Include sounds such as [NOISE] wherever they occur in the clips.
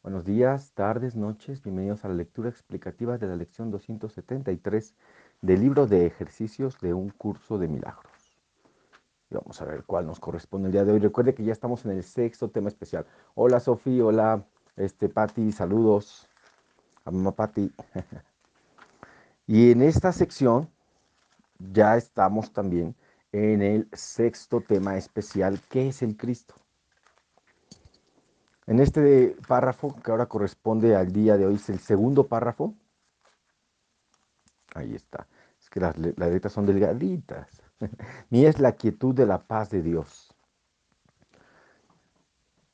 Buenos días, tardes, noches. Bienvenidos a la lectura explicativa de la lección 273 del libro de ejercicios de un curso de milagros. Y vamos a ver cuál nos corresponde el día de hoy. Recuerde que ya estamos en el sexto tema especial. Hola Sofi, hola este Patti, saludos a mamá Patti. [LAUGHS] y en esta sección ya estamos también en el sexto tema especial, que es el Cristo. En este párrafo, que ahora corresponde al día de hoy, es el segundo párrafo. Ahí está. Es que las, letras son delgaditas. [LAUGHS] Mía es la quietud de la paz de Dios.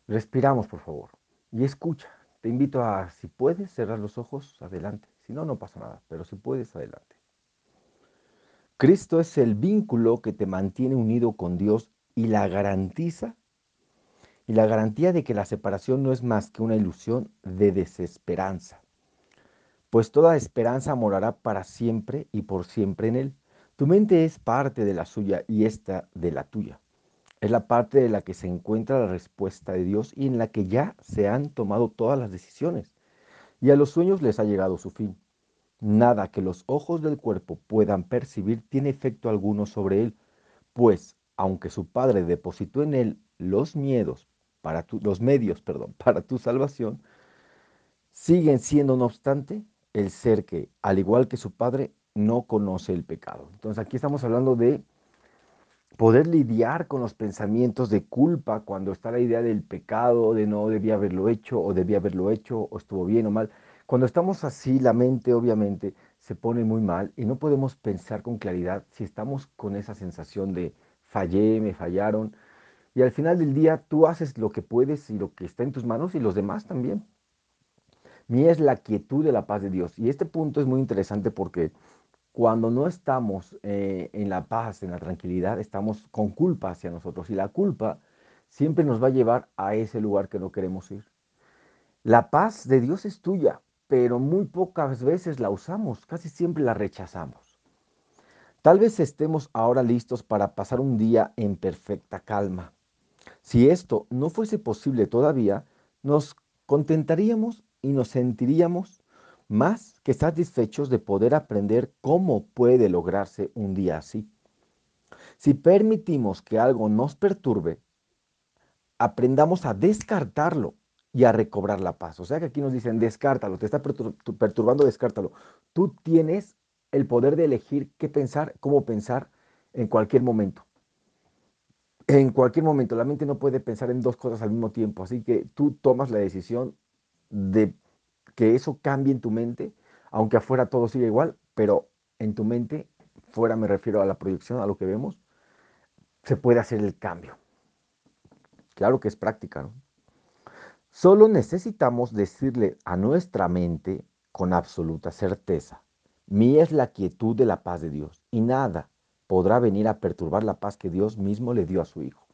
Respiramos, por favor. Y escucha. Te invito a, si puedes, cerrar los ojos, adelante. Si no, no pasa nada. Pero si puedes, adelante. Cristo es el vínculo que te mantiene unido con Dios y la garantiza y la garantía de que la separación no es más que una ilusión de desesperanza, pues toda esperanza morará para siempre y por siempre en Él. Tu mente es parte de la suya y esta de la tuya. Es la parte de la que se encuentra la respuesta de Dios y en la que ya se han tomado todas las decisiones. Y a los sueños les ha llegado su fin. Nada que los ojos del cuerpo puedan percibir tiene efecto alguno sobre él, pues aunque su Padre depositó en él los miedos para los medios, perdón, [LAUGHS] para tu salvación, siguen siendo, no obstante, el ser que, al igual que su padre, no conoce el pecado. Entonces aquí estamos hablando de poder lidiar con los pensamientos de culpa cuando está la idea del pecado, de no debía haberlo hecho o debía haberlo hecho o estuvo bien o mal. Cuando estamos así, la mente obviamente se pone muy mal y no podemos pensar con claridad si estamos con esa sensación de fallé, me fallaron, y al final del día tú haces lo que puedes y lo que está en tus manos y los demás también. Mía es la quietud de la paz de Dios. Y este punto es muy interesante porque cuando no estamos eh, en la paz, en la tranquilidad, estamos con culpa hacia nosotros. Y la culpa siempre nos va a llevar a ese lugar que no queremos ir. La paz de Dios es tuya, pero muy pocas veces la usamos, casi siempre la rechazamos. Tal vez estemos ahora listos para pasar un día en perfecta calma, si esto no fuese posible todavía, nos contentaríamos y nos sentiríamos más que satisfechos de poder aprender cómo puede lograrse un día así. Si permitimos que algo nos perturbe, aprendamos a descartarlo y a recobrar la paz. O sea que aquí nos dicen, descártalo, te está perturbando, descártalo. Tú tienes el poder de elegir qué pensar, cómo pensar en cualquier momento en cualquier momento. La mente no puede pensar en dos cosas al mismo tiempo, así que tú tomas la decisión de que eso cambie en tu mente, aunque afuera todo siga igual, pero en tu mente, fuera me refiero a la proyección, a lo que vemos, se puede hacer el cambio. Claro que es práctica, ¿no? Solo necesitamos decirle a nuestra mente con absoluta certeza, mía es la quietud de la paz de Dios y nada, podrá venir a perturbar la paz que Dios mismo le dio a su Hijo.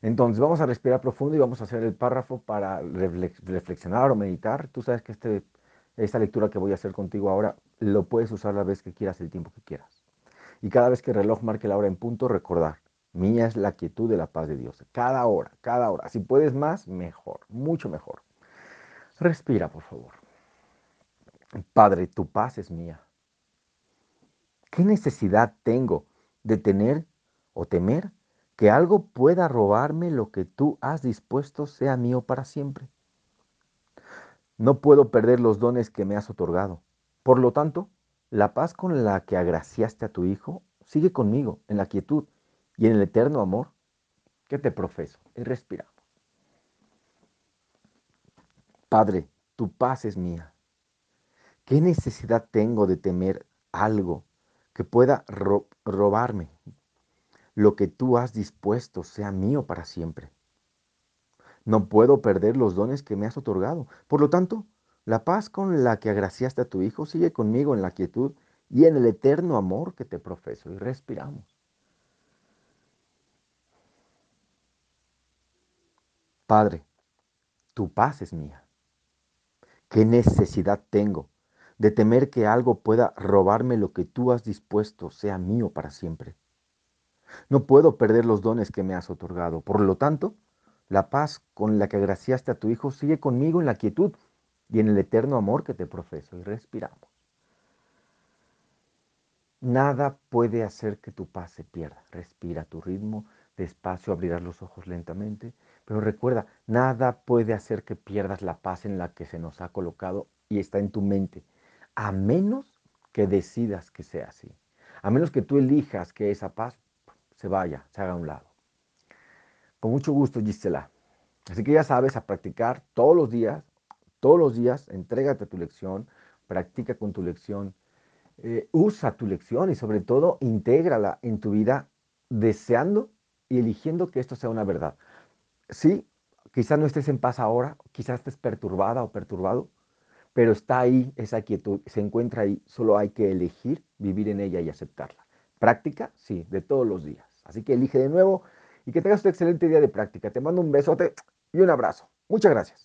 Entonces vamos a respirar profundo y vamos a hacer el párrafo para reflexionar o meditar. Tú sabes que este, esta lectura que voy a hacer contigo ahora lo puedes usar la vez que quieras, el tiempo que quieras. Y cada vez que el reloj marque la hora en punto, recordar, mía es la quietud de la paz de Dios. Cada hora, cada hora. Si puedes más, mejor, mucho mejor. Respira, por favor. Padre, tu paz es mía. ¿Qué necesidad tengo de tener o temer que algo pueda robarme lo que tú has dispuesto sea mío para siempre? No puedo perder los dones que me has otorgado. Por lo tanto, la paz con la que agraciaste a tu Hijo sigue conmigo en la quietud y en el eterno amor que te profeso. Y respiramos. Padre, tu paz es mía. ¿Qué necesidad tengo de temer algo que pueda robarme. Lo que tú has dispuesto sea mío para siempre. No puedo perder los dones que me has otorgado. Por lo tanto, la paz con la que agraciaste a tu Hijo sigue conmigo en la quietud y en el eterno amor que te profeso. Y respiramos. Padre, tu paz es mía. ¿Qué necesidad tengo de temer que algo pueda robarme lo que tú has dispuesto sea mío para siempre. No puedo perder los dones que me has otorgado. Por lo tanto, La paz con la que agraciaste a tu Hijo sigue conmigo en la quietud y en el eterno amor que te profeso. Y respiramos. Nada puede hacer que tu paz se pierda. Respira tu ritmo, despacio abrirás los ojos lentamente, pero recuerda, nada puede hacer que pierdas la paz en la que se nos ha colocado y está en tu mente, a menos que decidas que sea así, a menos que tú elijas que esa paz se vaya, se haga a un lado. Con mucho gusto, Gisela. Así que ya sabes, a practicar todos los días, todos los días, entrégate tu lección, practica con tu lección, eh, usa tu lección y sobre todo intégrala en tu vida deseando y eligiendo que esto sea una verdad. Sí, quizás no estés en paz ahora, quizás estés perturbada o perturbado, pero está ahí esa quietud, se encuentra ahí, solo hay que elegir vivir en ella y aceptarla. Práctica, sí, de todos los días. Así que elige de nuevo y que tengas un excelente día de práctica. Te mando un besote y un abrazo. Muchas gracias.